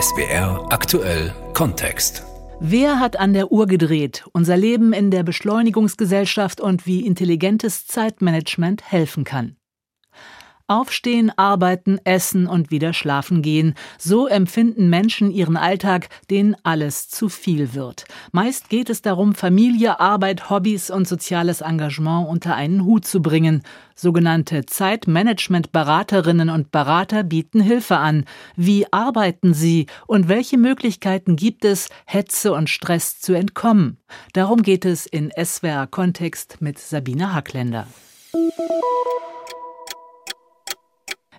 SBR aktuell Kontext. Wer hat an der Uhr gedreht? Unser Leben in der Beschleunigungsgesellschaft und wie intelligentes Zeitmanagement helfen kann. Aufstehen, arbeiten, essen und wieder schlafen gehen. So empfinden Menschen ihren Alltag, den alles zu viel wird. Meist geht es darum, Familie, Arbeit, Hobbys und soziales Engagement unter einen Hut zu bringen. Sogenannte Zeitmanagement-Beraterinnen und Berater bieten Hilfe an. Wie arbeiten sie und welche Möglichkeiten gibt es, Hetze und Stress zu entkommen? Darum geht es in SWR Kontext mit Sabine Hackländer.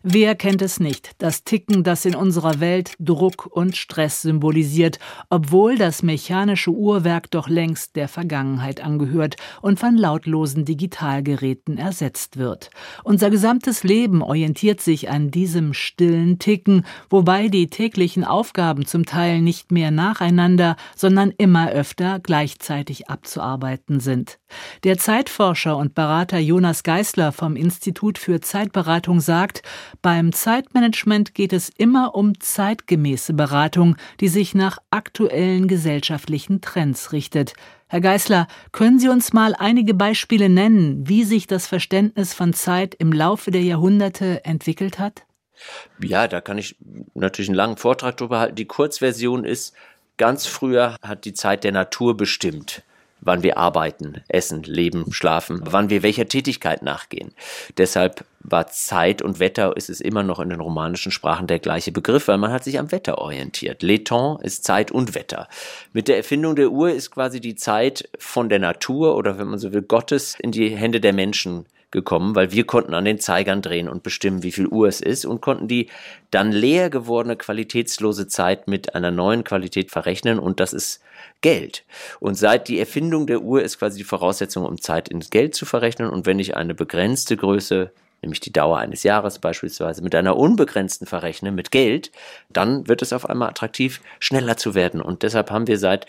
Wer kennt es nicht, das Ticken, das in unserer Welt Druck und Stress symbolisiert, obwohl das mechanische Uhrwerk doch längst der Vergangenheit angehört und von lautlosen Digitalgeräten ersetzt wird. Unser gesamtes Leben orientiert sich an diesem stillen Ticken, wobei die täglichen Aufgaben zum Teil nicht mehr nacheinander, sondern immer öfter gleichzeitig abzuarbeiten sind. Der Zeitforscher und Berater Jonas Geisler vom Institut für Zeitberatung sagt, beim Zeitmanagement geht es immer um zeitgemäße Beratung, die sich nach aktuellen gesellschaftlichen Trends richtet. Herr Geisler, können Sie uns mal einige Beispiele nennen, wie sich das Verständnis von Zeit im Laufe der Jahrhunderte entwickelt hat? Ja, da kann ich natürlich einen langen Vortrag drüber halten. Die Kurzversion ist, ganz früher hat die Zeit der Natur bestimmt wann wir arbeiten, essen, leben, schlafen, wann wir welcher Tätigkeit nachgehen. Deshalb war Zeit und Wetter ist es immer noch in den romanischen Sprachen der gleiche Begriff, weil man hat sich am Wetter orientiert. Leton ist Zeit und Wetter. Mit der Erfindung der Uhr ist quasi die Zeit von der Natur oder wenn man so will Gottes in die Hände der Menschen gekommen, weil wir konnten an den Zeigern drehen und bestimmen, wie viel Uhr es ist und konnten die dann leer gewordene qualitätslose Zeit mit einer neuen Qualität verrechnen und das ist Geld. Und seit die Erfindung der Uhr ist quasi die Voraussetzung, um Zeit ins Geld zu verrechnen und wenn ich eine begrenzte Größe nämlich die Dauer eines Jahres beispielsweise, mit einer unbegrenzten verrechne, mit Geld, dann wird es auf einmal attraktiv, schneller zu werden. Und deshalb haben wir seit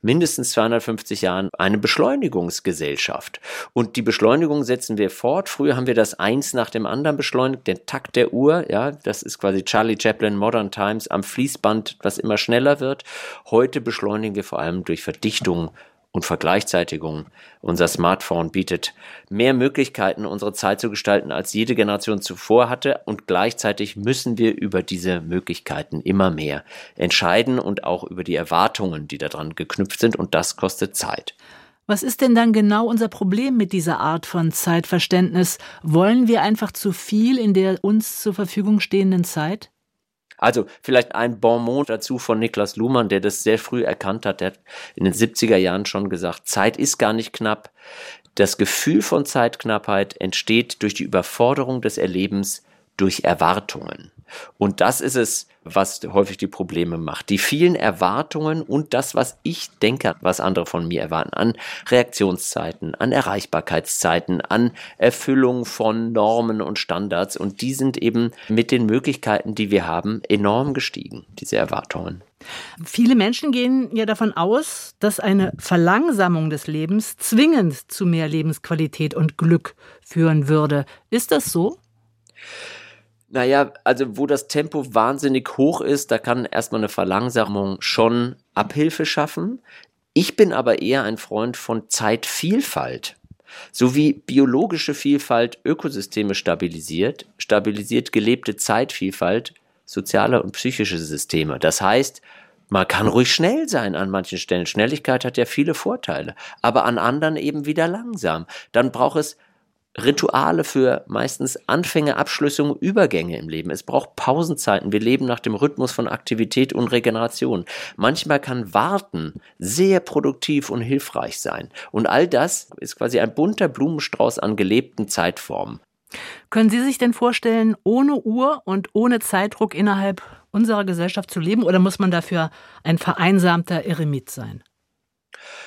mindestens 250 Jahren eine Beschleunigungsgesellschaft. Und die Beschleunigung setzen wir fort. Früher haben wir das eins nach dem anderen beschleunigt, den Takt der Uhr, ja, das ist quasi Charlie Chaplin Modern Times am Fließband, was immer schneller wird. Heute beschleunigen wir vor allem durch Verdichtung und Vergleichzeitigung. Unser Smartphone bietet mehr Möglichkeiten, unsere Zeit zu gestalten, als jede Generation zuvor hatte. Und gleichzeitig müssen wir über diese Möglichkeiten immer mehr entscheiden und auch über die Erwartungen, die daran geknüpft sind. Und das kostet Zeit. Was ist denn dann genau unser Problem mit dieser Art von Zeitverständnis? Wollen wir einfach zu viel in der uns zur Verfügung stehenden Zeit? Also vielleicht ein Bonmot dazu von Niklas Luhmann, der das sehr früh erkannt hat. Der hat in den 70er Jahren schon gesagt, Zeit ist gar nicht knapp. Das Gefühl von Zeitknappheit entsteht durch die Überforderung des Erlebens durch Erwartungen. Und das ist es, was häufig die Probleme macht. Die vielen Erwartungen und das, was ich denke, was andere von mir erwarten, an Reaktionszeiten, an Erreichbarkeitszeiten, an Erfüllung von Normen und Standards. Und die sind eben mit den Möglichkeiten, die wir haben, enorm gestiegen, diese Erwartungen. Viele Menschen gehen ja davon aus, dass eine Verlangsamung des Lebens zwingend zu mehr Lebensqualität und Glück führen würde. Ist das so? Naja, also wo das Tempo wahnsinnig hoch ist, da kann erstmal eine Verlangsamung schon Abhilfe schaffen. Ich bin aber eher ein Freund von Zeitvielfalt. So wie biologische Vielfalt Ökosysteme stabilisiert, stabilisiert gelebte Zeitvielfalt soziale und psychische Systeme. Das heißt, man kann ruhig schnell sein an manchen Stellen. Schnelligkeit hat ja viele Vorteile, aber an anderen eben wieder langsam. Dann braucht es Rituale für meistens Anfänge, Abschlüsse und Übergänge im Leben. Es braucht Pausenzeiten. Wir leben nach dem Rhythmus von Aktivität und Regeneration. Manchmal kann Warten sehr produktiv und hilfreich sein. Und all das ist quasi ein bunter Blumenstrauß an gelebten Zeitformen. Können Sie sich denn vorstellen, ohne Uhr und ohne Zeitdruck innerhalb unserer Gesellschaft zu leben oder muss man dafür ein vereinsamter Eremit sein?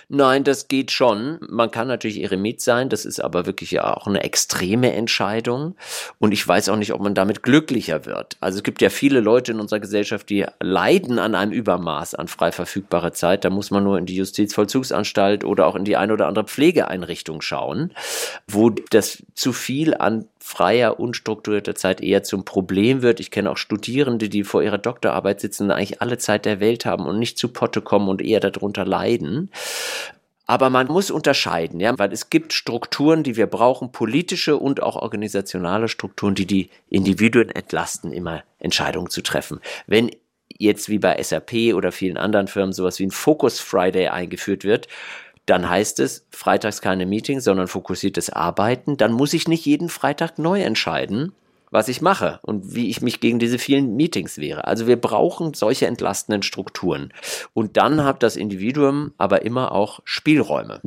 Nein, das geht schon. Man kann natürlich Eremit sein, das ist aber wirklich ja auch eine extreme Entscheidung. Und ich weiß auch nicht, ob man damit glücklicher wird. Also es gibt ja viele Leute in unserer Gesellschaft, die leiden an einem Übermaß an frei verfügbarer Zeit. Da muss man nur in die Justizvollzugsanstalt oder auch in die eine oder andere Pflegeeinrichtung schauen, wo das zu viel an freier, unstrukturierter Zeit eher zum Problem wird. Ich kenne auch Studierende, die vor ihrer Doktorarbeit sitzen und eigentlich alle Zeit der Welt haben und nicht zu Potte kommen und eher darunter leiden. Aber man muss unterscheiden, ja, weil es gibt Strukturen, die wir brauchen, politische und auch organisationale Strukturen, die die Individuen entlasten, immer Entscheidungen zu treffen. Wenn jetzt wie bei SAP oder vielen anderen Firmen sowas wie ein Focus Friday eingeführt wird, dann heißt es freitags keine Meetings, sondern fokussiertes Arbeiten. Dann muss ich nicht jeden Freitag neu entscheiden, was ich mache und wie ich mich gegen diese vielen Meetings wehre. Also wir brauchen solche entlastenden Strukturen. Und dann hat das Individuum aber immer auch Spielräume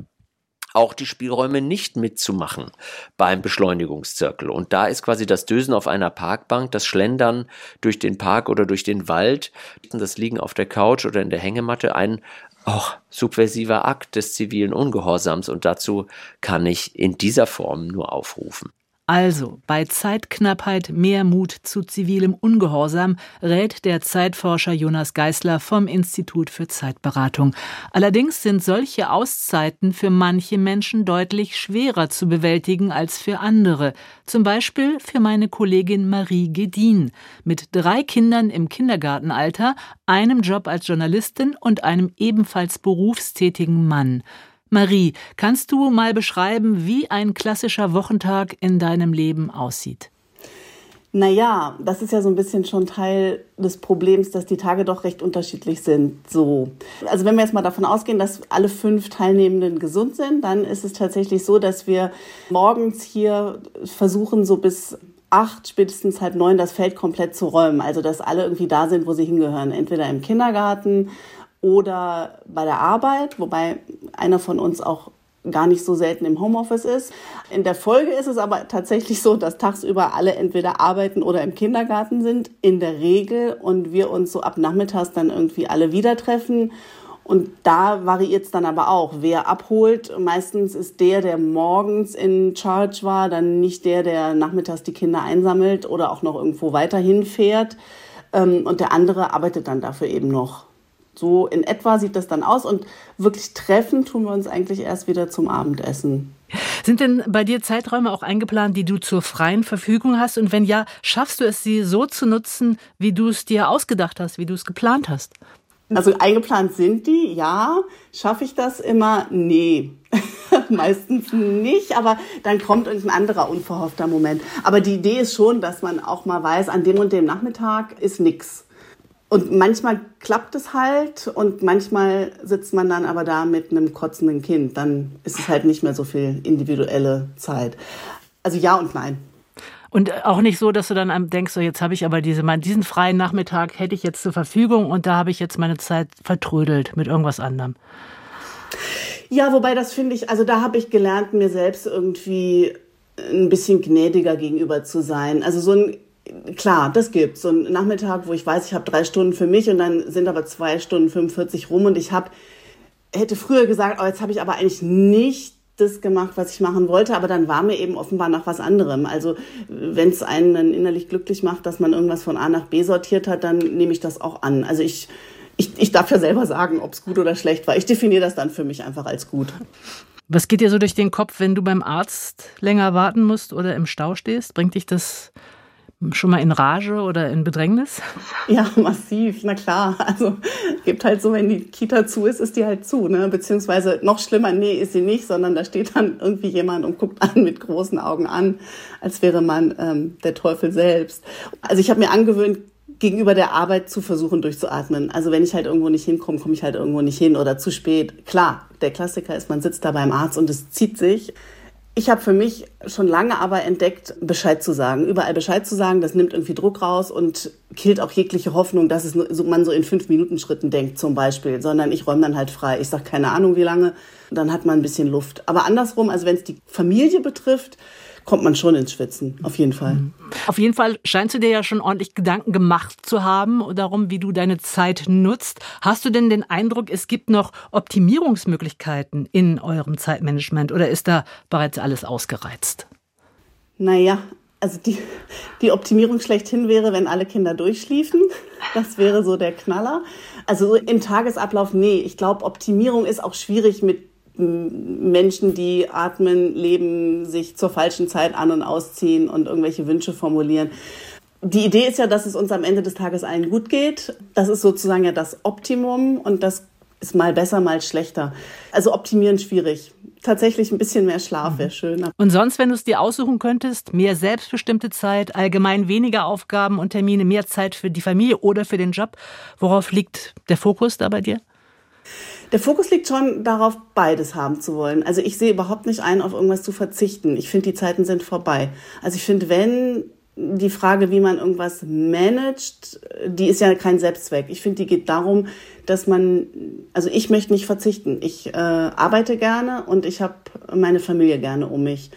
auch die Spielräume nicht mitzumachen beim Beschleunigungszirkel. Und da ist quasi das Dösen auf einer Parkbank, das Schlendern durch den Park oder durch den Wald, das Liegen auf der Couch oder in der Hängematte ein auch subversiver Akt des zivilen Ungehorsams. Und dazu kann ich in dieser Form nur aufrufen. Also, bei Zeitknappheit mehr Mut zu zivilem Ungehorsam, rät der Zeitforscher Jonas Geißler vom Institut für Zeitberatung. Allerdings sind solche Auszeiten für manche Menschen deutlich schwerer zu bewältigen als für andere. Zum Beispiel für meine Kollegin Marie Gedin. Mit drei Kindern im Kindergartenalter, einem Job als Journalistin und einem ebenfalls berufstätigen Mann. Marie, kannst du mal beschreiben, wie ein klassischer Wochentag in deinem Leben aussieht? Naja, das ist ja so ein bisschen schon Teil des Problems, dass die Tage doch recht unterschiedlich sind. So. Also wenn wir jetzt mal davon ausgehen, dass alle fünf Teilnehmenden gesund sind, dann ist es tatsächlich so, dass wir morgens hier versuchen, so bis acht, spätestens halb neun das Feld komplett zu räumen. Also dass alle irgendwie da sind, wo sie hingehören. Entweder im Kindergarten oder bei der Arbeit, wobei einer von uns auch gar nicht so selten im Homeoffice ist. In der Folge ist es aber tatsächlich so, dass tagsüber alle entweder arbeiten oder im Kindergarten sind, in der Regel, und wir uns so ab Nachmittags dann irgendwie alle wieder treffen. Und da variiert es dann aber auch, wer abholt. Meistens ist der, der morgens in Charge war, dann nicht der, der nachmittags die Kinder einsammelt oder auch noch irgendwo weiterhin fährt. Ähm, und der andere arbeitet dann dafür eben noch. So in etwa sieht das dann aus und wirklich treffen tun wir uns eigentlich erst wieder zum Abendessen. Sind denn bei dir Zeiträume auch eingeplant, die du zur freien Verfügung hast? Und wenn ja, schaffst du es, sie so zu nutzen, wie du es dir ausgedacht hast, wie du es geplant hast? Also eingeplant sind die, ja. Schaffe ich das immer? Nee. Meistens nicht, aber dann kommt irgendein anderer unverhoffter Moment. Aber die Idee ist schon, dass man auch mal weiß, an dem und dem Nachmittag ist nichts. Und manchmal klappt es halt und manchmal sitzt man dann aber da mit einem kotzenden Kind. Dann ist es halt nicht mehr so viel individuelle Zeit. Also ja und nein. Und auch nicht so, dass du dann denkst, so jetzt habe ich aber diese, diesen freien Nachmittag hätte ich jetzt zur Verfügung und da habe ich jetzt meine Zeit vertrödelt mit irgendwas anderem. Ja, wobei das finde ich, also da habe ich gelernt, mir selbst irgendwie ein bisschen gnädiger gegenüber zu sein. Also so ein klar, das gibt's. So ein Nachmittag, wo ich weiß, ich habe drei Stunden für mich und dann sind aber zwei Stunden 45 rum und ich habe hätte früher gesagt, oh, jetzt habe ich aber eigentlich nicht das gemacht, was ich machen wollte, aber dann war mir eben offenbar nach was anderem. Also wenn es einen dann innerlich glücklich macht, dass man irgendwas von A nach B sortiert hat, dann nehme ich das auch an. Also ich, ich, ich darf ja selber sagen, ob es gut oder schlecht war. Ich definiere das dann für mich einfach als gut. Was geht dir so durch den Kopf, wenn du beim Arzt länger warten musst oder im Stau stehst? Bringt dich das schon mal in Rage oder in Bedrängnis? Ja, massiv, na klar. Also gibt halt so, wenn die Kita zu ist, ist die halt zu, ne? Beziehungsweise noch schlimmer, nee, ist sie nicht, sondern da steht dann irgendwie jemand und guckt an mit großen Augen an, als wäre man ähm, der Teufel selbst. Also ich habe mir angewöhnt, gegenüber der Arbeit zu versuchen durchzuatmen. Also wenn ich halt irgendwo nicht hinkomme, komme ich halt irgendwo nicht hin oder zu spät. Klar, der Klassiker ist, man sitzt da beim Arzt und es zieht sich. Ich habe für mich schon lange aber entdeckt, Bescheid zu sagen. Überall Bescheid zu sagen, das nimmt irgendwie Druck raus und killt auch jegliche Hoffnung, dass es so, man so in fünf Minuten Schritten denkt zum Beispiel, sondern ich räume dann halt frei. Ich sage keine Ahnung wie lange, dann hat man ein bisschen Luft. Aber andersrum, also wenn es die Familie betrifft, kommt man schon ins Schwitzen, auf jeden Fall. Mhm. Auf jeden Fall scheinst du dir ja schon ordentlich Gedanken gemacht zu haben darum, wie du deine Zeit nutzt. Hast du denn den Eindruck, es gibt noch Optimierungsmöglichkeiten in eurem Zeitmanagement oder ist da bereits alles ausgereizt? Naja, also die, die Optimierung schlechthin wäre, wenn alle Kinder durchschliefen. Das wäre so der Knaller. Also im Tagesablauf, nee. Ich glaube, Optimierung ist auch schwierig mit Menschen, die atmen, leben, sich zur falschen Zeit an und ausziehen und irgendwelche Wünsche formulieren. Die Idee ist ja, dass es uns am Ende des Tages allen gut geht. Das ist sozusagen ja das Optimum und das ist mal besser, mal schlechter. Also optimieren schwierig. Tatsächlich ein bisschen mehr Schlaf wäre schöner. Und sonst, wenn du es dir aussuchen könntest, mehr selbstbestimmte Zeit, allgemein weniger Aufgaben und Termine, mehr Zeit für die Familie oder für den Job, worauf liegt der Fokus da bei dir? Der Fokus liegt schon darauf, beides haben zu wollen. Also ich sehe überhaupt nicht ein, auf irgendwas zu verzichten. Ich finde, die Zeiten sind vorbei. Also ich finde, wenn die Frage, wie man irgendwas managt, die ist ja kein Selbstzweck. Ich finde, die geht darum, dass man, also ich möchte nicht verzichten. Ich äh, arbeite gerne und ich habe meine Familie gerne um mich.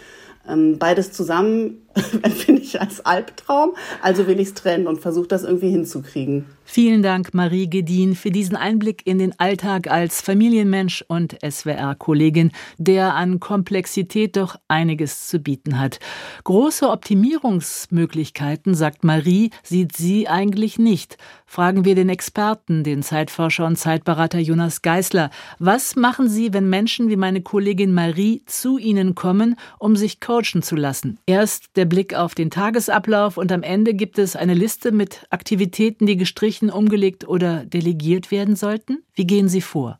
Ähm, beides zusammen empfinde ich als Albtraum, also will ich es trennen und versuche das irgendwie hinzukriegen. Vielen Dank, Marie Gedin, für diesen Einblick in den Alltag als Familienmensch und SWR-Kollegin, der an Komplexität doch einiges zu bieten hat. Große Optimierungsmöglichkeiten, sagt Marie, sieht sie eigentlich nicht. Fragen wir den Experten, den Zeitforscher und Zeitberater Jonas Geisler. Was machen Sie, wenn Menschen wie meine Kollegin Marie zu Ihnen kommen, um sich coachen zu lassen? Erst der Blick auf den Tagesablauf und am Ende gibt es eine Liste mit Aktivitäten, die gestrichen, umgelegt oder delegiert werden sollten? Wie gehen Sie vor?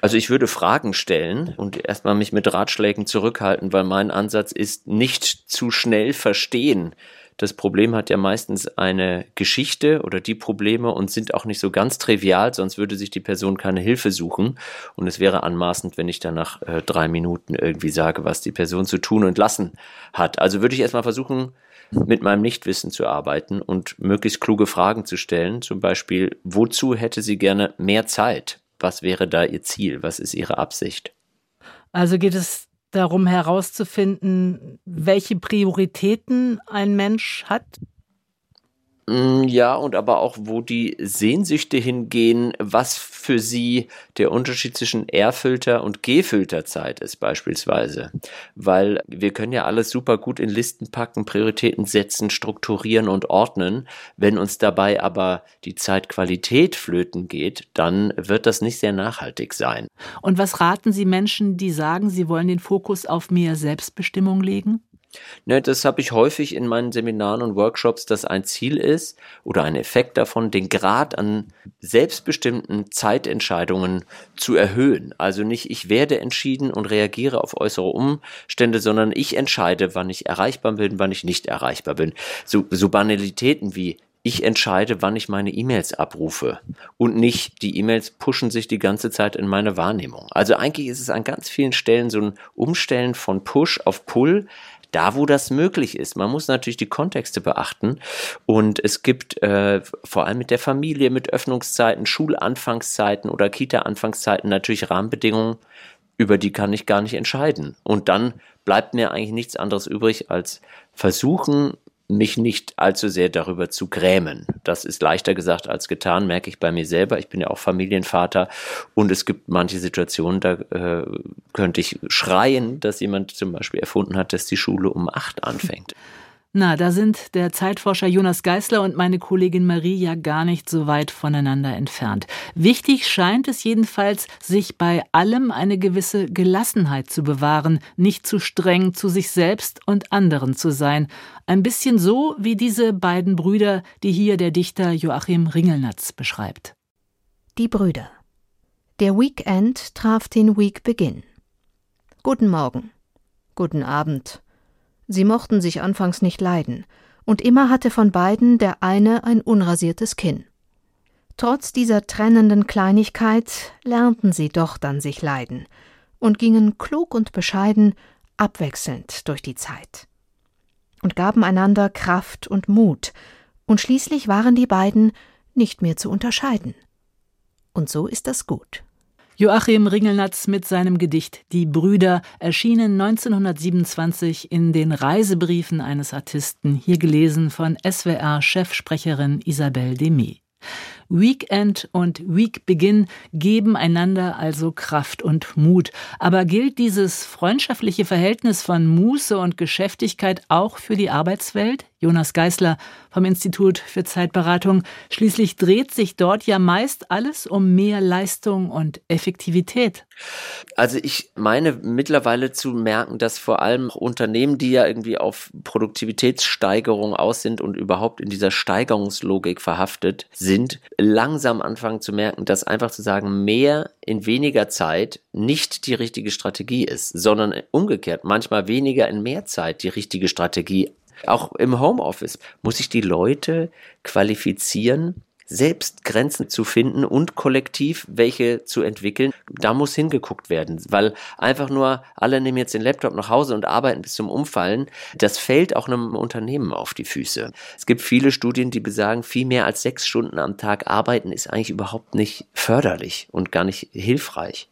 Also ich würde Fragen stellen und erstmal mich mit Ratschlägen zurückhalten, weil mein Ansatz ist, nicht zu schnell verstehen. Das Problem hat ja meistens eine Geschichte oder die Probleme und sind auch nicht so ganz trivial, sonst würde sich die Person keine Hilfe suchen. Und es wäre anmaßend, wenn ich dann nach äh, drei Minuten irgendwie sage, was die Person zu tun und lassen hat. Also würde ich erstmal versuchen, mit meinem Nichtwissen zu arbeiten und möglichst kluge Fragen zu stellen. Zum Beispiel, wozu hätte sie gerne mehr Zeit? Was wäre da ihr Ziel? Was ist ihre Absicht? Also geht es darum herauszufinden, welche Prioritäten ein Mensch hat? Mm, ja, und aber auch, wo die Sehnsüchte hingehen, was für sie der Unterschied zwischen R-Filter und G-Filterzeit ist beispielsweise. Weil wir können ja alles super gut in Listen packen, Prioritäten setzen, strukturieren und ordnen. Wenn uns dabei aber die Zeitqualität flöten geht, dann wird das nicht sehr nachhaltig sein. Und was raten Sie Menschen, die sagen, sie wollen den Fokus auf mehr Selbstbestimmung legen? Ne, das habe ich häufig in meinen Seminaren und Workshops, dass ein Ziel ist oder ein Effekt davon, den Grad an selbstbestimmten Zeitentscheidungen zu erhöhen. Also nicht ich werde entschieden und reagiere auf äußere Umstände, sondern ich entscheide, wann ich erreichbar bin, wann ich nicht erreichbar bin. So, so Banalitäten wie ich entscheide, wann ich meine E-Mails abrufe und nicht die E-Mails pushen sich die ganze Zeit in meine Wahrnehmung. Also eigentlich ist es an ganz vielen Stellen so ein Umstellen von Push auf Pull, da wo das möglich ist. Man muss natürlich die Kontexte beachten und es gibt äh, vor allem mit der Familie, mit Öffnungszeiten, Schulanfangszeiten oder Kita-Anfangszeiten natürlich Rahmenbedingungen, über die kann ich gar nicht entscheiden. Und dann bleibt mir eigentlich nichts anderes übrig, als versuchen, mich nicht allzu sehr darüber zu grämen. Das ist leichter gesagt als getan, merke ich bei mir selber. Ich bin ja auch Familienvater und es gibt manche Situationen, da äh, könnte ich schreien, dass jemand zum Beispiel erfunden hat, dass die Schule um acht anfängt. Na, da sind der Zeitforscher Jonas Geißler und meine Kollegin Marie ja gar nicht so weit voneinander entfernt. Wichtig scheint es jedenfalls, sich bei allem eine gewisse Gelassenheit zu bewahren, nicht zu streng zu sich selbst und anderen zu sein. Ein bisschen so wie diese beiden Brüder, die hier der Dichter Joachim Ringelnatz beschreibt. Die Brüder. Der Weekend traf den Weekbeginn. Guten Morgen. Guten Abend. Sie mochten sich anfangs nicht leiden, und immer hatte von beiden der eine ein unrasiertes Kinn. Trotz dieser trennenden Kleinigkeit lernten sie doch dann sich leiden und gingen klug und bescheiden abwechselnd durch die Zeit und gaben einander Kraft und Mut, und schließlich waren die beiden nicht mehr zu unterscheiden. Und so ist das gut. Joachim Ringelnatz mit seinem Gedicht Die Brüder erschienen 1927 in den Reisebriefen eines Artisten, hier gelesen von SWR-Chefsprecherin Isabelle Demey. Weekend und Weekbeginn geben einander also Kraft und Mut. Aber gilt dieses freundschaftliche Verhältnis von Muße und Geschäftigkeit auch für die Arbeitswelt? Jonas Geißler vom Institut für Zeitberatung. Schließlich dreht sich dort ja meist alles um mehr Leistung und Effektivität. Also ich meine mittlerweile zu merken, dass vor allem Unternehmen, die ja irgendwie auf Produktivitätssteigerung aus sind und überhaupt in dieser Steigerungslogik verhaftet sind, langsam anfangen zu merken, dass einfach zu sagen, mehr in weniger Zeit nicht die richtige Strategie ist, sondern umgekehrt manchmal weniger in mehr Zeit die richtige Strategie auch im Homeoffice muss ich die Leute qualifizieren, selbst Grenzen zu finden und kollektiv welche zu entwickeln. Da muss hingeguckt werden, weil einfach nur alle nehmen jetzt den Laptop nach Hause und arbeiten bis zum Umfallen, das fällt auch einem Unternehmen auf die Füße. Es gibt viele Studien, die besagen, viel mehr als sechs Stunden am Tag arbeiten ist eigentlich überhaupt nicht förderlich und gar nicht hilfreich.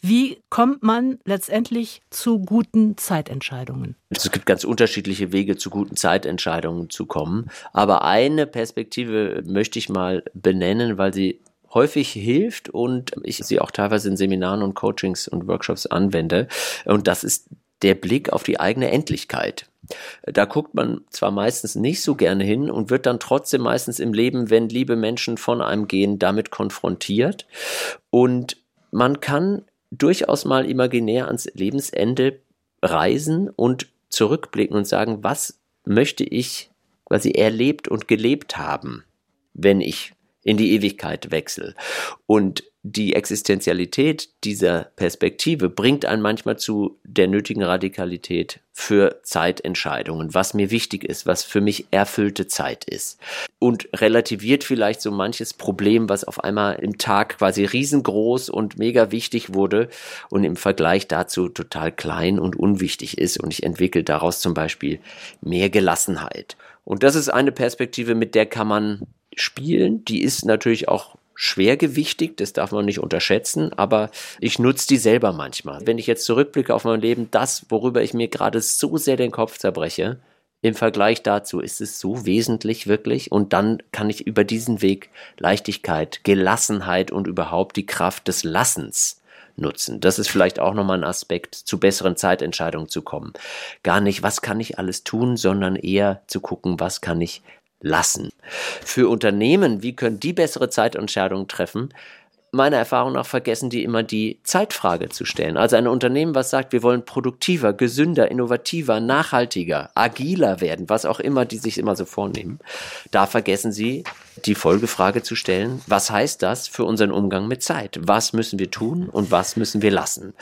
Wie kommt man letztendlich zu guten Zeitentscheidungen? Es gibt ganz unterschiedliche Wege, zu guten Zeitentscheidungen zu kommen. Aber eine Perspektive möchte ich mal benennen, weil sie häufig hilft und ich sie auch teilweise in Seminaren und Coachings und Workshops anwende. Und das ist der Blick auf die eigene Endlichkeit. Da guckt man zwar meistens nicht so gerne hin und wird dann trotzdem meistens im Leben, wenn liebe Menschen von einem gehen, damit konfrontiert. Und man kann durchaus mal imaginär ans Lebensende reisen und zurückblicken und sagen, was möchte ich quasi erlebt und gelebt haben, wenn ich in die Ewigkeit wechsle. Und die Existenzialität dieser Perspektive bringt einen manchmal zu der nötigen Radikalität für Zeitentscheidungen, was mir wichtig ist, was für mich erfüllte Zeit ist. Und relativiert vielleicht so manches Problem, was auf einmal im Tag quasi riesengroß und mega wichtig wurde und im Vergleich dazu total klein und unwichtig ist. Und ich entwickle daraus zum Beispiel mehr Gelassenheit. Und das ist eine Perspektive, mit der kann man spielen. Die ist natürlich auch schwergewichtig, das darf man nicht unterschätzen, aber ich nutze die selber manchmal. Wenn ich jetzt zurückblicke auf mein Leben, das, worüber ich mir gerade so sehr den Kopf zerbreche, im Vergleich dazu ist es so wesentlich wirklich und dann kann ich über diesen Weg Leichtigkeit, Gelassenheit und überhaupt die Kraft des Lassens nutzen. Das ist vielleicht auch nochmal ein Aspekt, zu besseren Zeitentscheidungen zu kommen. Gar nicht, was kann ich alles tun, sondern eher zu gucken, was kann ich lassen. Für Unternehmen, wie können die bessere Zeitentscheidungen treffen? Meiner Erfahrung nach vergessen die immer die Zeitfrage zu stellen. Also ein Unternehmen, was sagt, wir wollen produktiver, gesünder, innovativer, nachhaltiger, agiler werden, was auch immer die sich immer so vornehmen, da vergessen sie die Folgefrage zu stellen, was heißt das für unseren Umgang mit Zeit? Was müssen wir tun und was müssen wir lassen?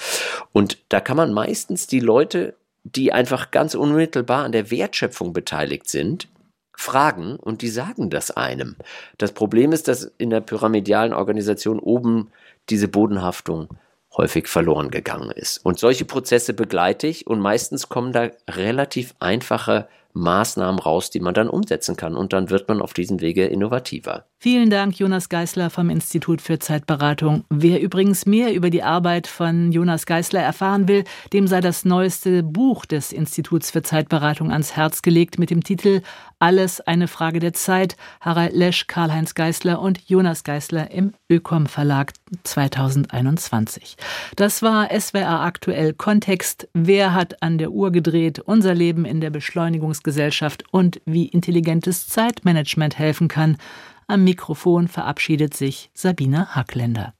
Und da kann man meistens die Leute, die einfach ganz unmittelbar an der Wertschöpfung beteiligt sind, fragen und die sagen das einem. Das Problem ist, dass in der pyramidalen Organisation oben diese Bodenhaftung häufig verloren gegangen ist. Und solche Prozesse begleite ich und meistens kommen da relativ einfache Maßnahmen raus, die man dann umsetzen kann. Und dann wird man auf diesem Wege innovativer. Vielen Dank, Jonas Geißler vom Institut für Zeitberatung. Wer übrigens mehr über die Arbeit von Jonas Geißler erfahren will, dem sei das neueste Buch des Instituts für Zeitberatung ans Herz gelegt mit dem Titel Alles eine Frage der Zeit. Harald Lesch, Karl-Heinz Geißler und Jonas Geißler im Ökom Verlag 2021. Das war SWR aktuell Kontext. Wer hat an der Uhr gedreht? Unser Leben in der Beschleunigungsgesellschaft und wie intelligentes Zeitmanagement helfen kann. Am Mikrofon verabschiedet sich Sabine Hackländer.